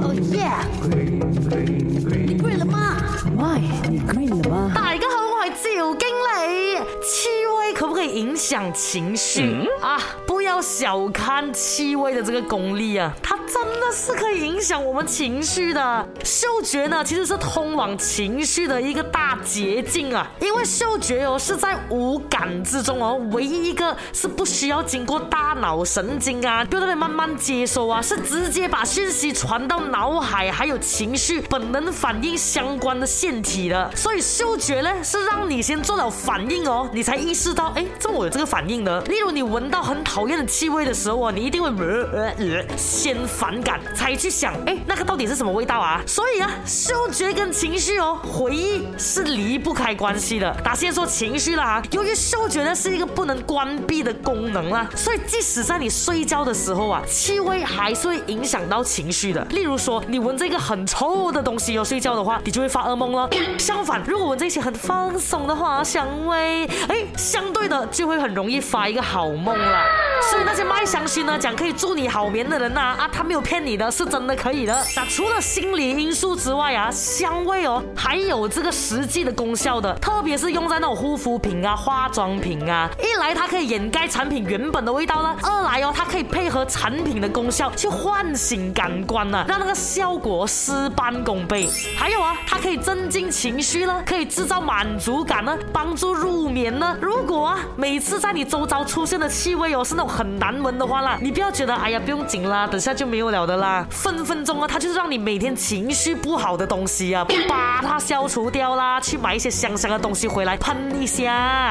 哦耶！你了吗你了吗？大家好，我系赵经理。气味可不可以影响情绪啊？不要小看气味的这个功力啊！真的是可以影响我们情绪的，嗅觉呢，其实是通往情绪的一个大捷径啊！因为嗅觉哦是在五感之中哦，唯一一个是不需要经过大脑神经啊，不要那边慢慢接收啊，是直接把信息传到脑海，还有情绪本能反应相关的腺体的。所以嗅觉呢，是让你先做了反应哦，你才意识到，哎，这么我有这个反应的。例如你闻到很讨厌的气味的时候啊，你一定会呃呃呃先。反感才去想，哎，那个到底是什么味道啊？所以啊，嗅觉跟情绪哦，回忆是离不开关系的。打先说情绪啦，由于嗅觉呢是一个不能关闭的功能啦，所以即使在你睡觉的时候啊，气味还是会影响到情绪的。例如说，你闻这个很臭的东西要睡觉的话，你就会发噩梦了。相反，如果闻这些很放松的花香味，哎，相对的就会很容易发一个好梦了。所以那些卖香薰呢，讲可以助你好眠的人呐，啊，他没有骗你的，是真的可以的。那除了心理因素之外啊，香味哦，还有这个实际的功效的，特别是用在那种护肤品啊、化妆品啊，一来它可以掩盖产品原本的味道呢，二来哦，它可以配合产品的功效去唤醒感官呢，让那个效果事半功倍。还有啊，它可以增进情绪呢，可以制造满足感呢，帮助入眠呢。如果啊，每次在你周遭出现的气味哦，是那。种。很难闻的话啦，你不要觉得哎呀不用紧啦，等下就没有了的啦，分分钟啊，它就是让你每天情绪不好的东西啊，把它消除掉啦，去买一些香香的东西回来喷一下。